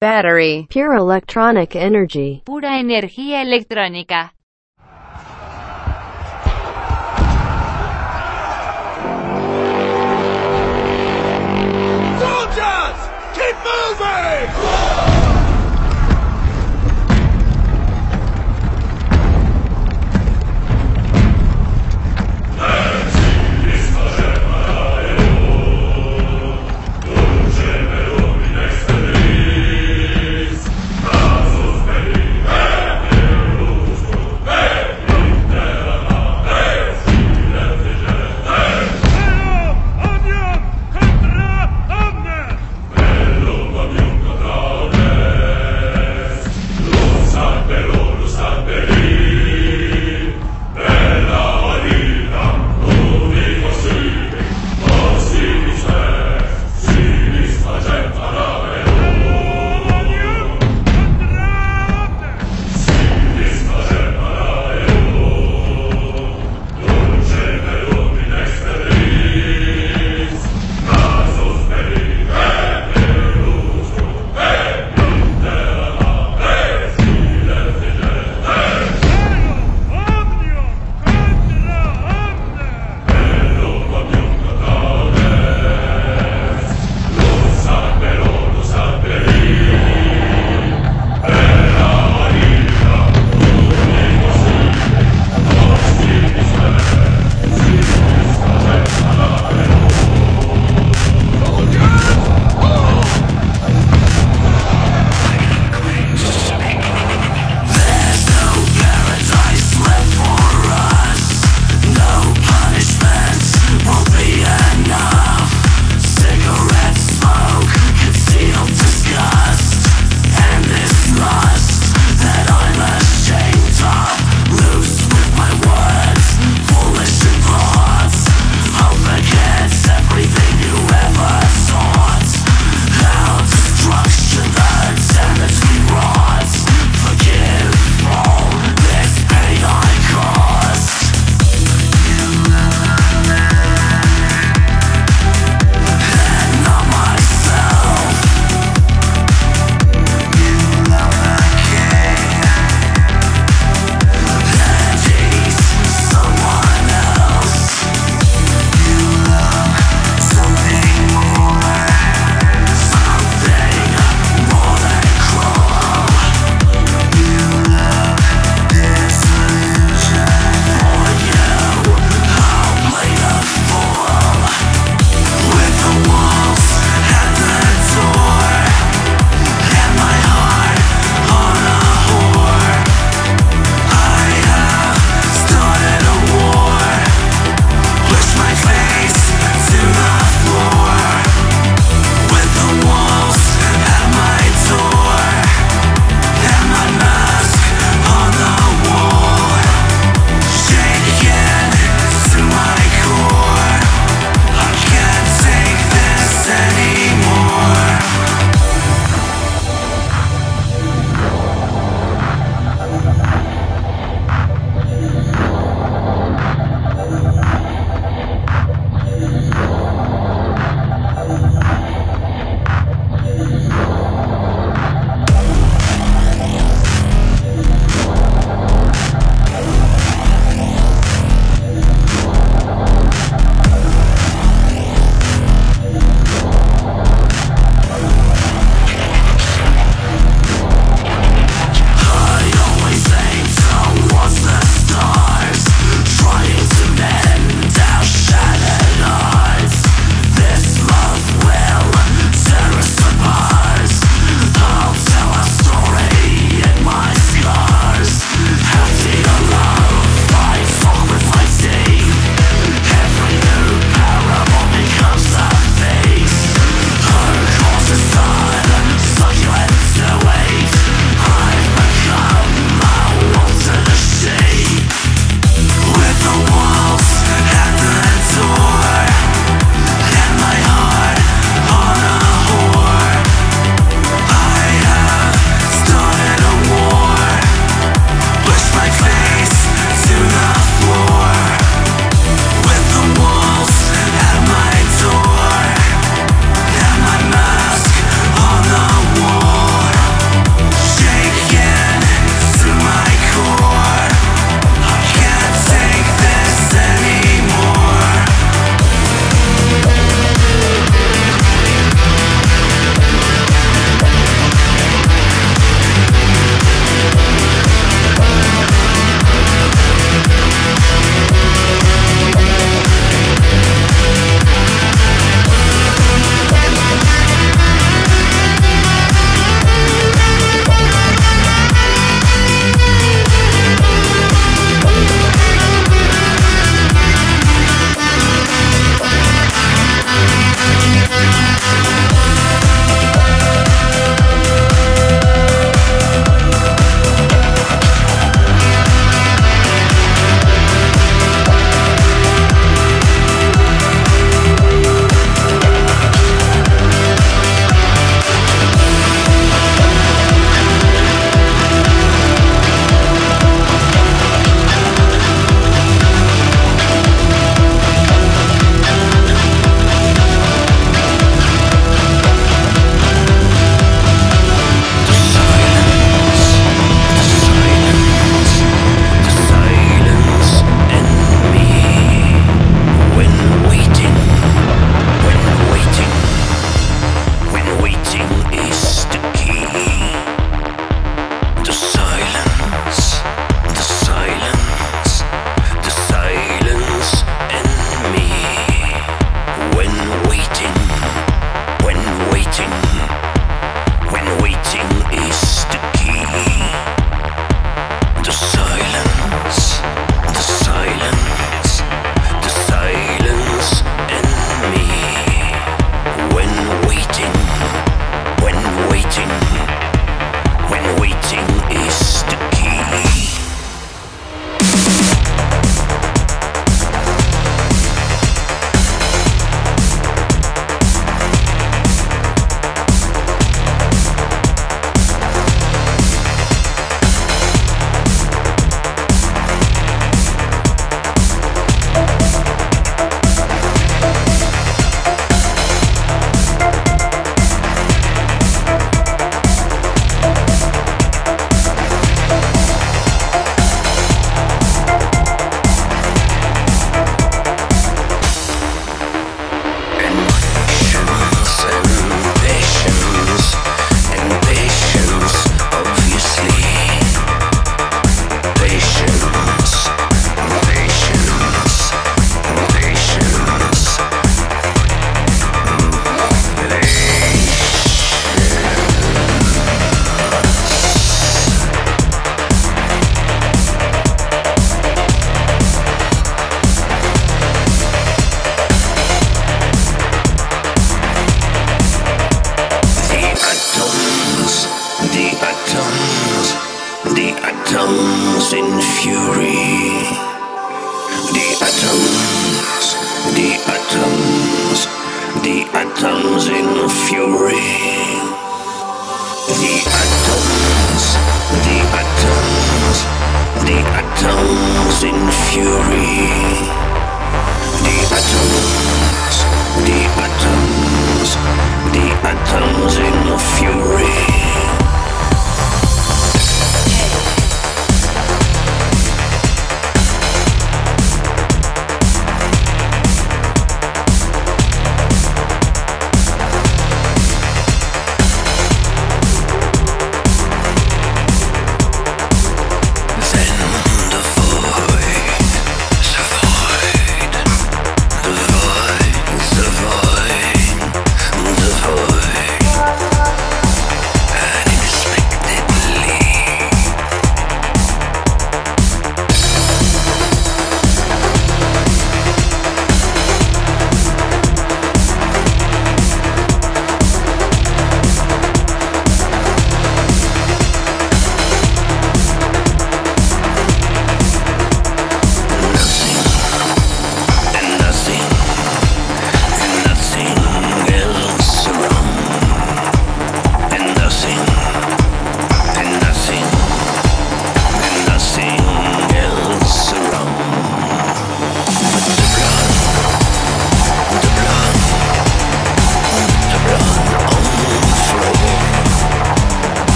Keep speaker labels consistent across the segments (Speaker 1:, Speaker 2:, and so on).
Speaker 1: battery,
Speaker 2: pure electronic energy,
Speaker 3: pura energía electrónica.
Speaker 4: Soldiers! Keep moving!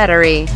Speaker 1: Battery,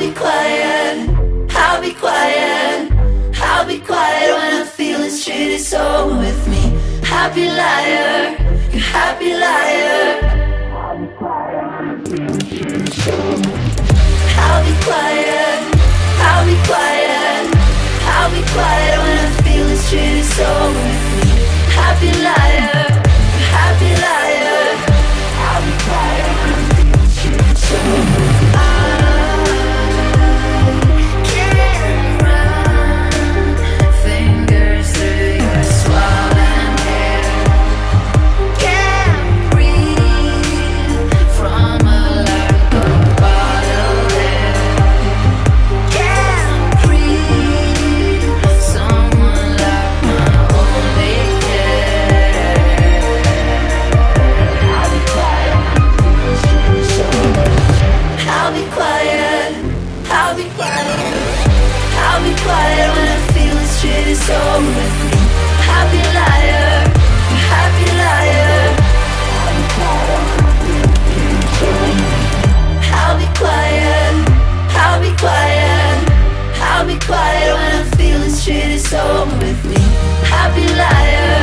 Speaker 5: be quiet, I'll be quiet, I'll be quiet when I'm feeling straight. It's over with me. Happy liar, You're happy liar. I'll be quiet, I'll be quiet, I'll be quiet when I feel this shit is over with me. Happy liar, happy liar. with me. Happy liar, happy liar. I'll be quiet, I'll be quiet. I'll be quiet when I'm feeling shit is over with me. Happy liar.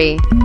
Speaker 1: Battery.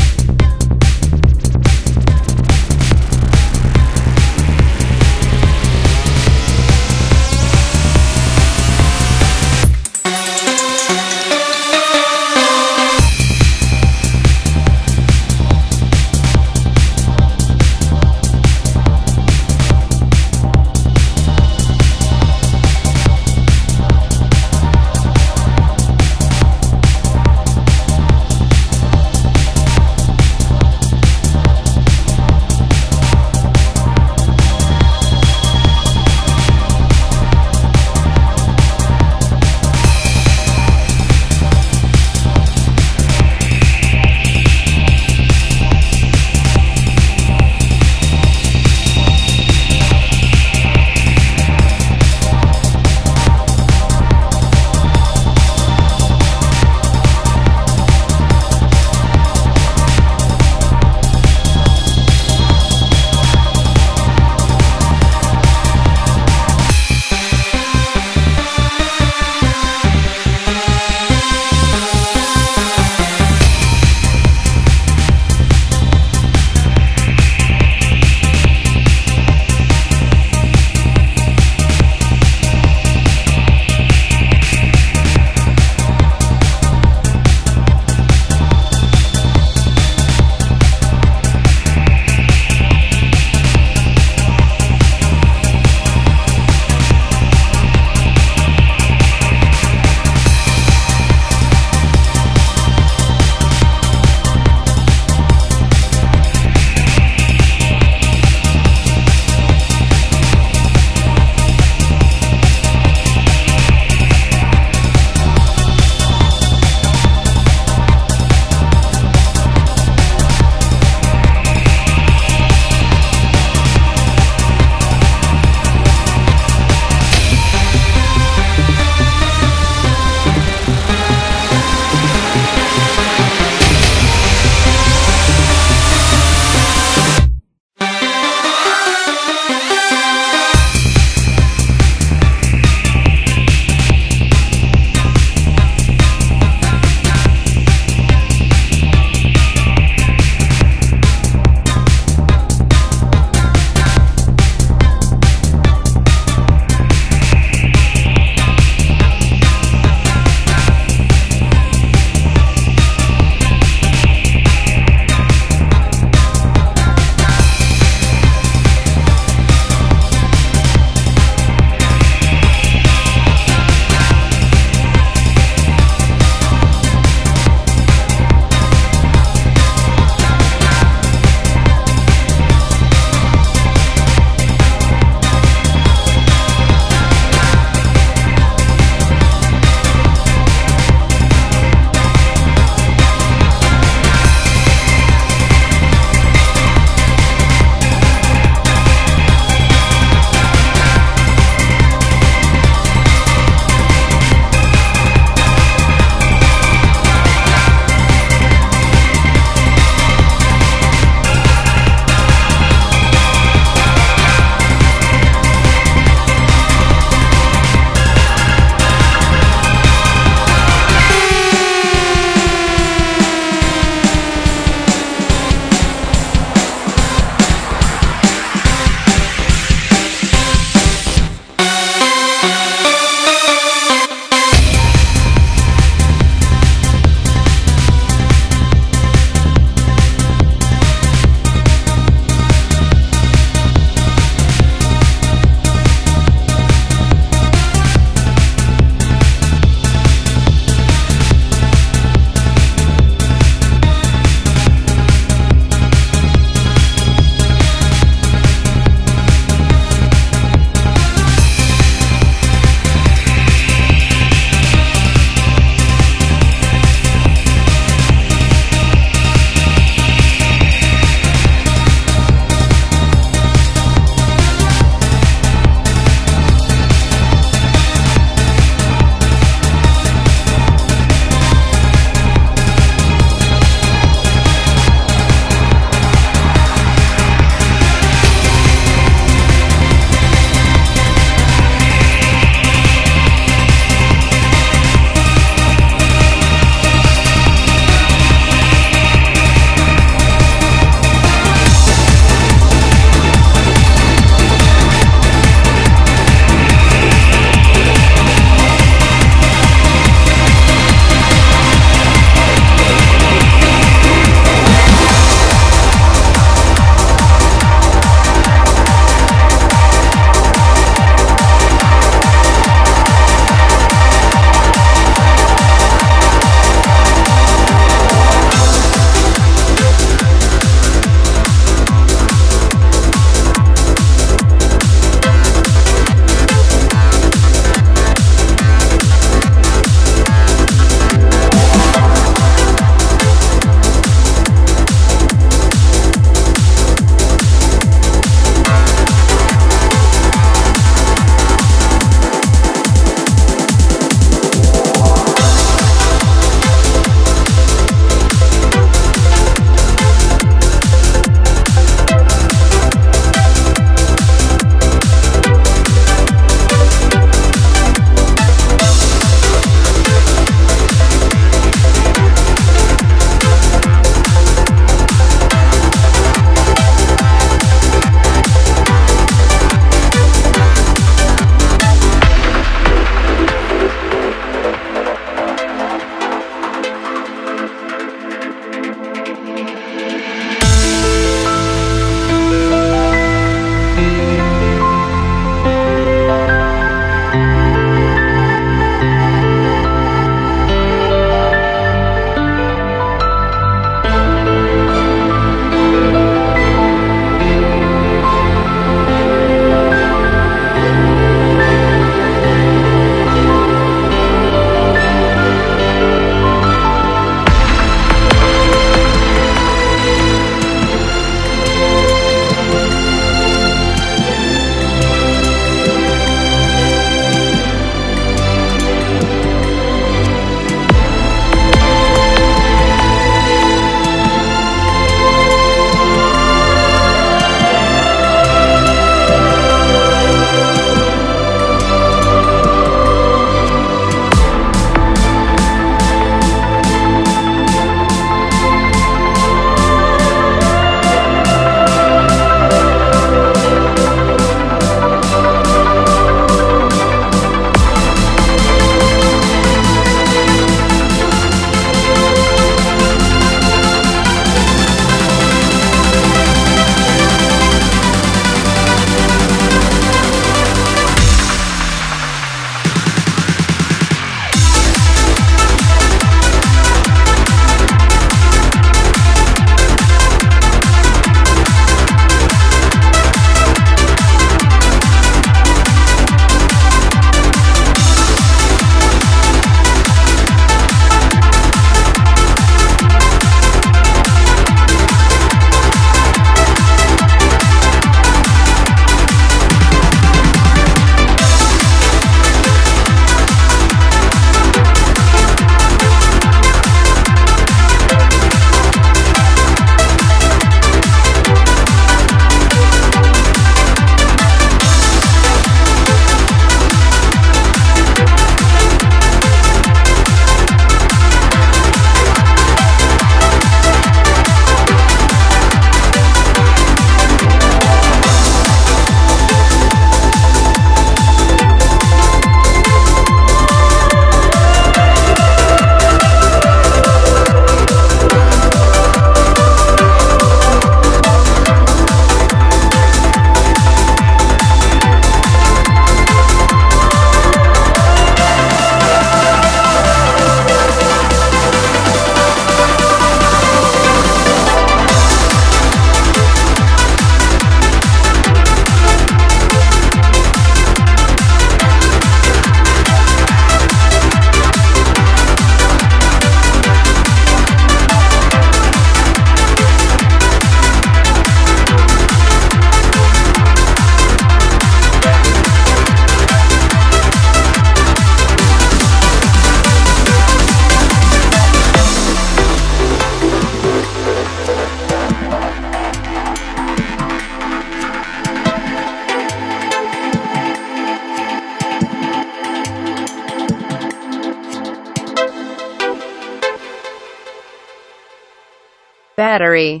Speaker 1: Battery